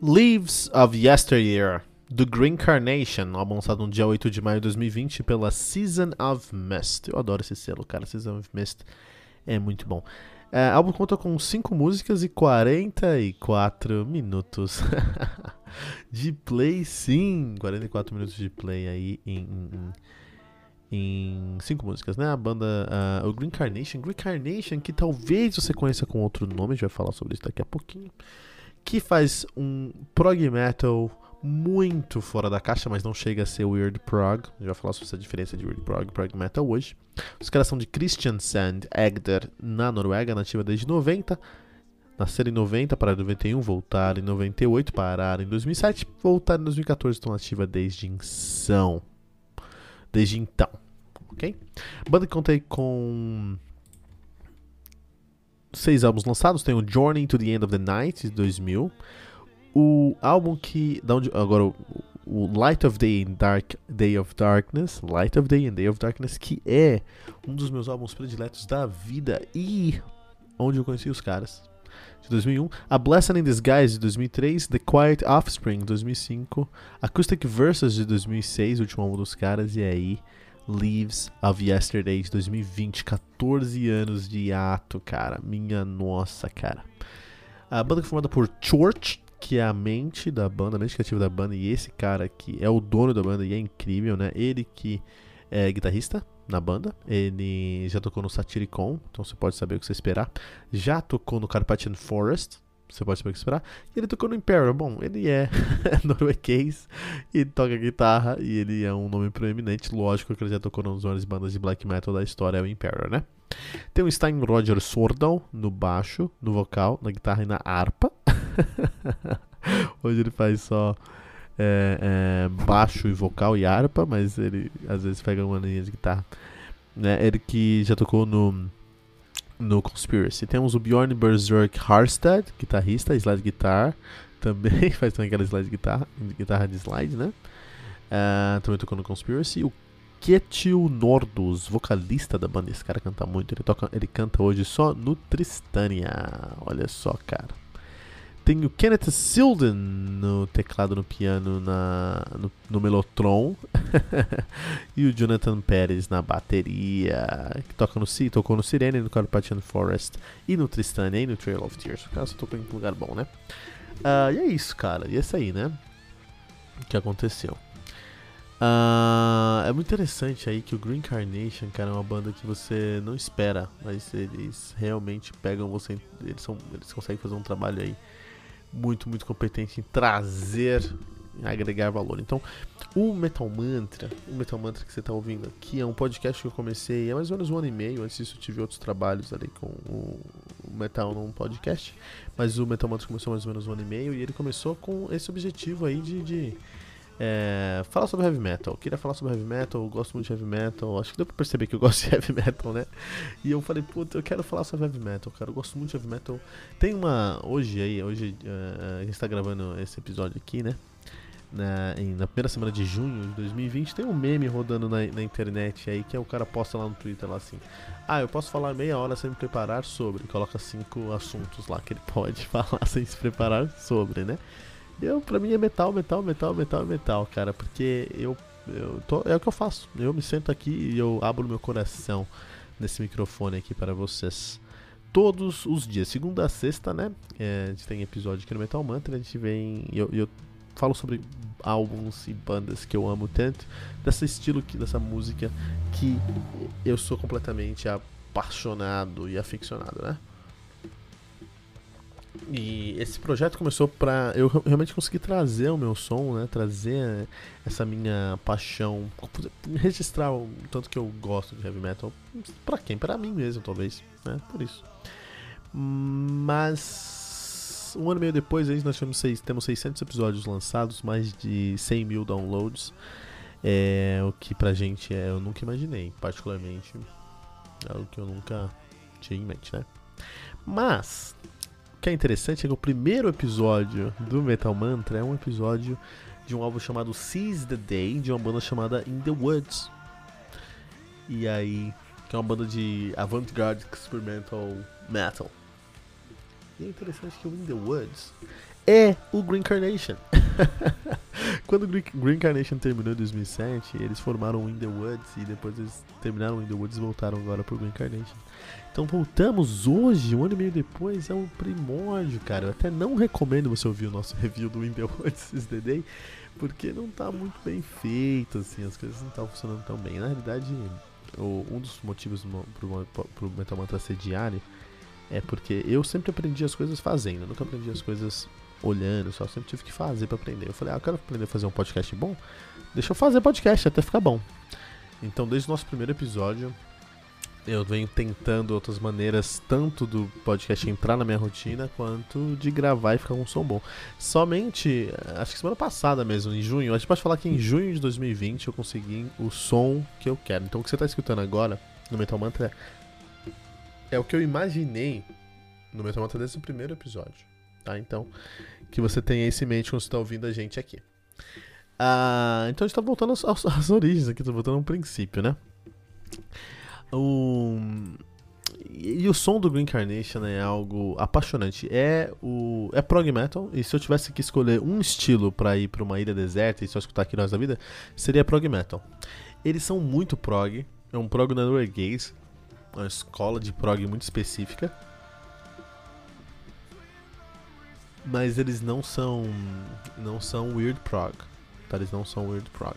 Leaves of Yesteryear, do Green Carnation, álbum lançado no dia 8 de maio de 2020 pela Season of Mist. Eu adoro esse selo, cara. Season of Mist é muito bom. É, o álbum conta com 5 músicas e 44 minutos de play, sim. 44 minutos de play aí em, em, 5 músicas, né? A banda, uh, o Green Carnation. Green Carnation, que talvez você conheça com outro nome, a gente vai falar sobre isso daqui a pouquinho que faz um prog metal muito fora da caixa, mas não chega a ser weird prog. A gente falar sobre essa diferença de weird prog e prog metal hoje. Os caras são de Kristiansand, Egder, na Noruega, nativa desde 90. Nasceram em 90, pararam em 91, voltaram em 98, pararam em 2007, voltaram em 2014, estão ativa desde então. Desde então, ok? Banda que contei com seis álbuns lançados. Tem o Journey to the End of the Night, de 2000. O álbum que. Da onde, agora, o, Light of Day and Dark Day of Darkness. Light of Day and Day of Darkness, que é um dos meus álbuns prediletos da vida e onde eu conheci os caras. De 2001, A Blessing in Disguise de 2003, The Quiet Offspring de 2005, Acoustic Verses de 2006, o último álbum dos caras, e aí Leaves of Yesterday de 2020, 14 anos de ato, cara. Minha nossa, cara. A banda foi formada por Church, que é a mente da banda, a mente criativa da banda, e esse cara aqui é o dono da banda e é incrível, né? Ele que é guitarrista na banda, ele já tocou no Satyricon, então você pode saber o que você esperar. Já tocou no Carpathian Forest, você pode saber o que esperar. E ele tocou no Imperial. Bom, ele é norueguês e toca guitarra e ele é um nome proeminente. Lógico que ele já tocou nas maiores bandas de black metal da história, é o Imperial, né? Tem o Stein Roger Sordal no baixo, no vocal, na guitarra e na harpa. Hoje ele faz só é, é, baixo e vocal e harpa, mas ele às vezes pega uma linha de guitarra. Né? Ele que já tocou no no Conspiracy. Temos o Bjorn Berserk Harstad, guitarrista, slide guitar, também faz também aquela slide guitarra, guitarra de slide, né? Uh, também tocou no Conspiracy. O Ketil Nordus, vocalista da banda, esse cara canta muito. Ele, toca, ele canta hoje só no Tristania. Olha só, cara. Tem o Kenneth Silden no teclado, no piano, na, no, no Melotron. e o Jonathan Pérez na bateria, que toca no, tocou no Sirene, no Carpathian Forest, e no Tristania, e no Trail of Tears. O cara só tocou em um lugar bom, né? Uh, e é isso, cara. E é isso aí, né? O que aconteceu. Uh, é muito interessante aí que o Green Carnation, cara, é uma banda que você não espera, mas eles realmente pegam você. Eles, são, eles conseguem fazer um trabalho aí muito, muito competente em trazer, em agregar valor. Então, o Metal Mantra, o Metal Mantra que você está ouvindo aqui, é um podcast que eu comecei há mais ou menos um ano e meio. Antes disso, eu tive outros trabalhos ali com o Metal num podcast. Mas o Metal Mantra começou mais ou menos um ano e meio e ele começou com esse objetivo aí de, de é, fala sobre heavy metal. Eu queria falar sobre heavy metal, eu gosto muito de heavy metal. Acho que deu pra perceber que eu gosto de heavy metal, né? E eu falei, puta, eu quero falar sobre heavy metal, cara. Eu gosto muito de heavy metal. Tem uma. Hoje aí, hoje uh, a gente tá gravando esse episódio aqui, né? Na, em, na primeira semana de junho de 2020, tem um meme rodando na, na, internet aí que é o cara posta lá no Twitter lá assim. Ah, eu posso falar meia hora sem me preparar sobre. Coloca cinco assuntos lá que ele pode falar sem se preparar sobre, né? Eu, pra mim é metal, metal, metal, metal, metal, cara. Porque eu, eu tô, é o que eu faço. Eu me sento aqui e eu abro meu coração nesse microfone aqui para vocês. Todos os dias, segunda a sexta, né? É, a gente tem episódio aqui no Metal Mantra. A gente vem. Eu, eu falo sobre álbuns e bandas que eu amo tanto, desse estilo, que, dessa música que eu sou completamente apaixonado e aficionado, né? E esse projeto começou para eu realmente conseguir trazer o meu som, né? Trazer essa minha paixão, registrar o tanto que eu gosto de heavy metal. Para quem? Para mim mesmo, talvez, né? Por isso. Mas um ano e meio depois, aí, nós temos, seis, temos 600 episódios lançados, mais de 100 mil downloads. É o que pra gente é, eu nunca imaginei, particularmente. É algo que eu nunca tinha em mente, né? Mas, que é interessante é que o primeiro episódio do Metal Mantra é um episódio de um álbum chamado Seize the Day, de uma banda chamada In the Woods. E aí, que é uma banda de avant-garde experimental metal. E é interessante que o In the Woods é o Green Carnation. Quando Green Carnation terminou em 2007, eles formaram o In The Woods e depois eles terminaram o In The Woods e voltaram agora pro Green Carnation. Então voltamos hoje, um ano e meio depois, é um primórdio, cara. Eu até não recomendo você ouvir o nosso review do In The Woods the Day, porque não tá muito bem feito, assim, as coisas não estão funcionando tão bem. Na realidade, um dos motivos pro, pro Metal Mantra ser diário é porque eu sempre aprendi as coisas fazendo, eu nunca aprendi as coisas olhando, só sempre tive que fazer para aprender. Eu falei, ah, eu quero aprender a fazer um podcast bom, deixa eu fazer podcast até ficar bom. Então, desde o nosso primeiro episódio, eu venho tentando outras maneiras, tanto do podcast entrar na minha rotina, quanto de gravar e ficar com um som bom. Somente, acho que semana passada mesmo, em junho, a gente pode falar que em junho de 2020 eu consegui o som que eu quero. Então, o que você está escutando agora no Metal Mantra é, é o que eu imaginei no Metal Mantra desde o primeiro episódio tá? Então, que você tenha isso em mente quando você está ouvindo a gente aqui. Ah, então a gente está voltando às, às, origens aqui, tô voltando ao princípio, né? O... E, e o som do Green Carnation é algo apaixonante. É o é prog metal, e se eu tivesse que escolher um estilo para ir para uma ilha deserta e só escutar aqui nós da vida, seria prog metal. Eles são muito prog, é um prog norueguês, uma escola de prog muito específica. Mas eles não são não são weird prog, tá? Eles não são weird prog.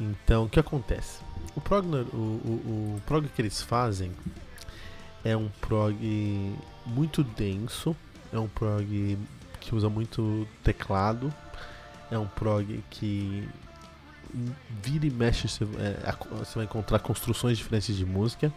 Então, o que acontece? O prog, o, o, o prog que eles fazem é um prog muito denso, é um prog que usa muito teclado, é um prog que vira e mexe você, é, você vai encontrar construções diferentes de música.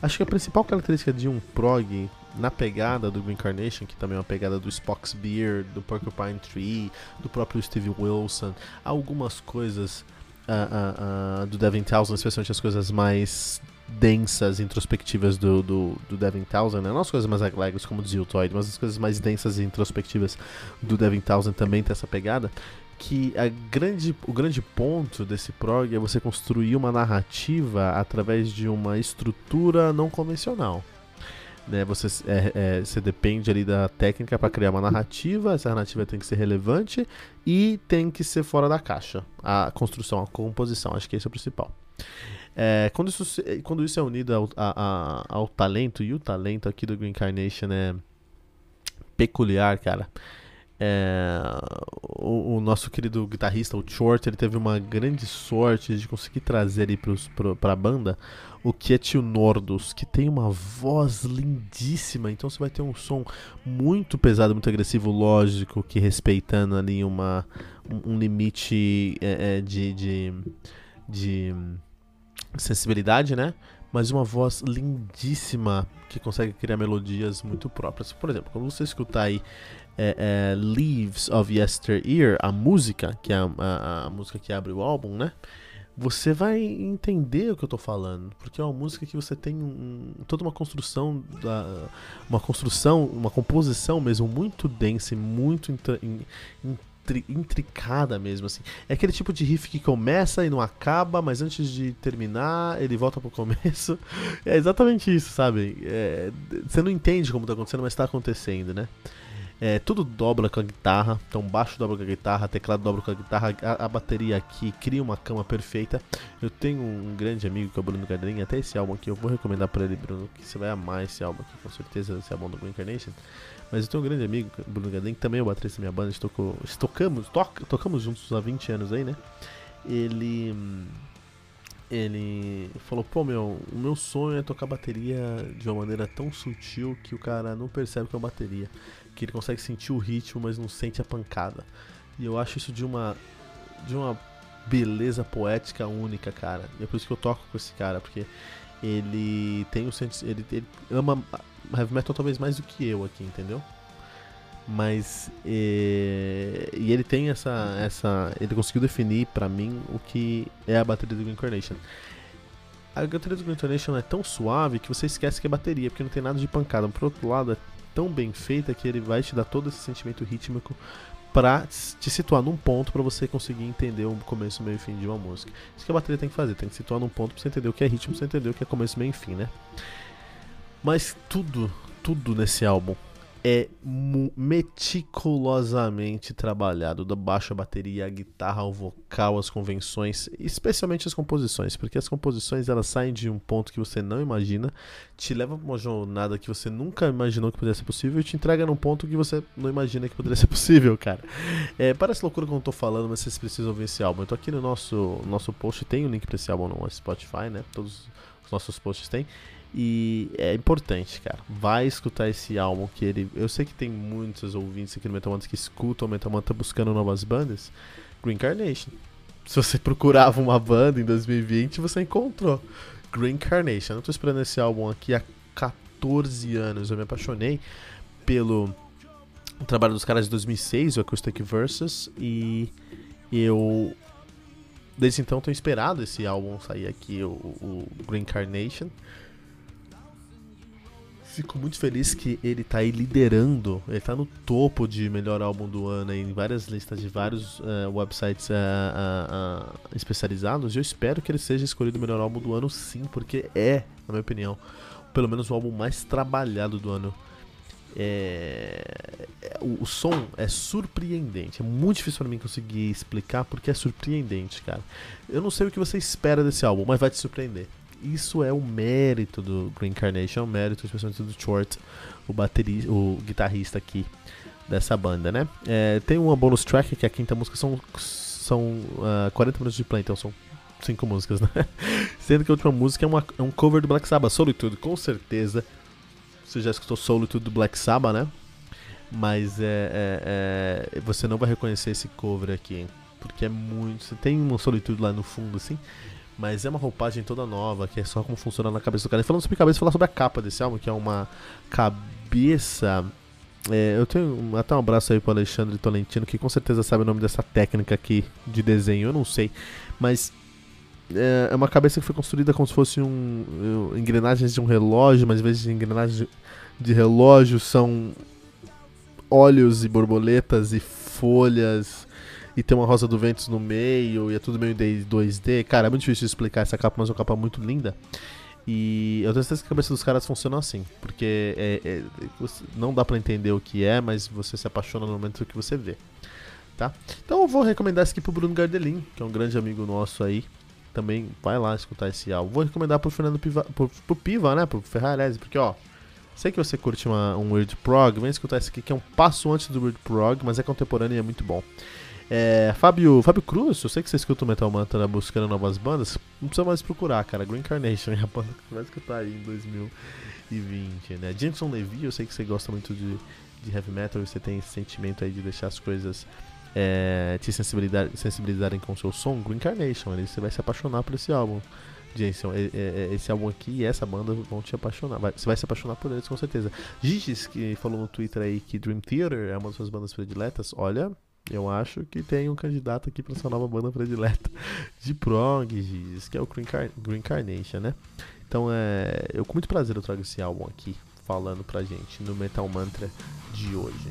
Acho que a principal característica de um prog na pegada do Green Carnation, que também é uma pegada do Spock's Beer, do Porcupine Tree, do próprio Steve Wilson, algumas coisas uh, uh, uh, do Devin Townsend, especialmente as coisas mais densas, introspectivas do, do, do Devin Townsend, né? não as coisas mais alegres como o Ziltoid, mas as coisas mais densas e introspectivas do Devin Townsend também tem essa pegada que a grande, o grande ponto desse prog é você construir uma narrativa através de uma estrutura não convencional né? Você, é, é, você depende ali da técnica para criar uma narrativa, essa narrativa tem que ser relevante e tem que ser fora da caixa. A construção, a composição, acho que esse é o principal. É, quando, isso, quando isso é unido ao, a, a, ao talento, e o talento aqui do Green Carnation é peculiar, cara. É, o, o, nosso querido guitarrista, o Short, ele teve uma grande sorte de conseguir trazer ali para a banda o Kietio Nordos, que tem uma voz lindíssima, então você vai ter um som muito pesado, muito agressivo, lógico, que respeitando ali uma, um, limite é, é, de, de, de sensibilidade, né? Mas uma voz lindíssima que consegue criar melodias muito próprias. Por exemplo, quando você escutar aí é, é, Leaves of Yesteryear, a música, que é a, a, a música que abre o álbum, né? você vai entender o que eu tô falando, porque é uma música que você tem um, toda uma construção, da, uma construção, uma composição mesmo muito densa e muito intra, in, intri, intricada mesmo, assim. É aquele tipo de riff que começa e não acaba, mas antes de terminar ele volta pro começo. É exatamente isso, sabe? É, você não entende como tá acontecendo, mas tá acontecendo, né? É, tudo dobra com a guitarra, então baixo dobra com a guitarra, teclado dobra com a guitarra, a, a, bateria aqui cria uma cama perfeita. Eu tenho um grande amigo que é o Bruno Gadrin, até esse álbum aqui eu vou recomendar para ele, Bruno, que você vai amar esse álbum aqui, com certeza, esse álbum do Green Incarnation. Mas eu tenho um grande amigo, Bruno Gadrin, que também é o baterista da minha banda, a gente tocou, tocamos, toca, tocamos juntos há 20 anos aí, né? Ele ele falou, pô meu, o meu sonho é tocar bateria de uma maneira tão sutil que o cara não percebe que é uma bateria que ele consegue sentir o ritmo, mas não sente a pancada. E eu acho isso de uma de uma beleza poética única, cara. E é por isso que eu toco com esse cara, porque ele tem o ele, ele ama heavy metal talvez mais do que eu aqui, entendeu? Mas e, e ele tem essa, essa. Ele conseguiu definir para mim o que é a bateria do Green Carnation. A bateria do Green Carnation é tão suave que você esquece que é bateria, porque não tem nada de pancada. Por outro lado, é tão bem feita que ele vai te dar todo esse sentimento rítmico para te situar num ponto para você conseguir entender o começo, meio e fim de uma música. Isso que a bateria tem que fazer, tem que situar num ponto para você entender o que é ritmo, pra você entender o que é começo, meio e fim, né? Mas tudo, tudo nesse álbum é meticulosamente trabalhado, da baixa bateria, a guitarra, o vocal, as convenções, especialmente as composições, porque as composições elas saem de um ponto que você não imagina, te leva para uma jornada que você nunca imaginou que poderia ser possível e te entrega num ponto que você não imagina que poderia ser possível, cara. É, parece loucura quando eu tô falando, mas vocês precisam ver esse álbum. Então aqui no nosso, nosso post tem o um link para esse álbum no Spotify, né? Todos os nossos posts tem. E é importante, cara. Vai escutar esse álbum que ele. Eu sei que tem muitos ouvintes aqui no Metal Mantra que escutam o Metal Mantra buscando novas bandas. Green Carnation. Se você procurava uma banda em 2020, você encontrou. Green Carnation. Eu tô esperando esse álbum aqui há 14 anos. Eu me apaixonei pelo trabalho dos caras de 2006, o Acoustic Versus, e eu desde então tenho esperado esse álbum sair aqui, o, o Green Carnation fico muito feliz que ele tá aí liderando, ele tá no topo de melhor álbum do ano em várias listas de vários uh, websites uh, uh, especializados. E eu espero que ele seja escolhido o melhor álbum do ano, sim, porque é, na minha opinião, pelo menos o álbum mais trabalhado do ano. É... O, o, som é surpreendente. É muito difícil para mim conseguir explicar porque é surpreendente, cara. Eu não sei o que você espera desse álbum, mas vai te surpreender isso é o mérito do Green Carnation, é o mérito especialmente do Short, o, o guitarrista aqui dessa banda, né? É, tem uma bonus track que é a quinta música são, são uh, ah, 40 minutos de play, então são cinco músicas, né? Sendo que a última música é, uma, é um cover do Black Sabbath, Solitude, com certeza. Você já escutou Solitude do Black Sabbath, né? Mas é, é, é, você não vai reconhecer esse cover aqui, porque é muito. Tem uma Solitude lá no fundo, assim. Mas é uma roupagem toda nova, que é só como funciona na cabeça do cara. E falando sobre cabeça, falar sobre a capa desse álbum, que é uma cabeça. É, eu tenho até um abraço aí pro Alexandre Tolentino, que com certeza sabe o nome dessa técnica aqui de desenho, eu não sei. Mas é, é uma cabeça que foi construída como se fosse um, engrenagens de um relógio, mas às vezes engrenagens de relógio são olhos e borboletas e folhas e tem uma Rosa do Ventos no meio, e é tudo meio 2D. Cara, é muito difícil explicar essa capa, mas é uma capa muito linda. E eu tenho certeza que a cabeça dos caras funciona assim, porque é, é, não dá para entender o que é, mas você se apaixona no momento que você vê. Tá? Então eu vou recomendar isso aqui pro Bruno Gardelin, que é um grande amigo nosso aí. Também vai lá escutar esse álbum. Vou recomendar pro Fernando Piva, pro, pro Piva, né? Pro Ferrarese, porque ó, sei que você curte uma, um Weird Prog, vem escutar esse aqui que é um passo antes do Weird Prog, mas é contemporâneo e é muito bom. É, Fábio, Fábio Cruz, eu sei que você escuta o Metal Mantra buscando novas bandas, não precisa mais procurar, cara. Green Carnation é a banda que vai escutar aí em 2020, né? Jameson Levy, eu sei que você gosta muito de, de heavy metal você tem esse sentimento aí de deixar as coisas é, te sensibilizar, sensibilizarem com o seu som. Green Carnation, aí você vai se apaixonar por esse álbum. Jason, é, é, esse álbum aqui e essa banda vão te apaixonar. Vai, você vai se apaixonar por eles com certeza. Gigis, que falou no Twitter aí que Dream Theater é uma das suas bandas prediletas, olha, eu acho que tem um candidato aqui para sua nova banda predileta de prog, que é o Green, Car Green Carnation, né? Então, é, eu com muito prazer eu trago esse álbum aqui falando pra gente no Metal Mantra de hoje.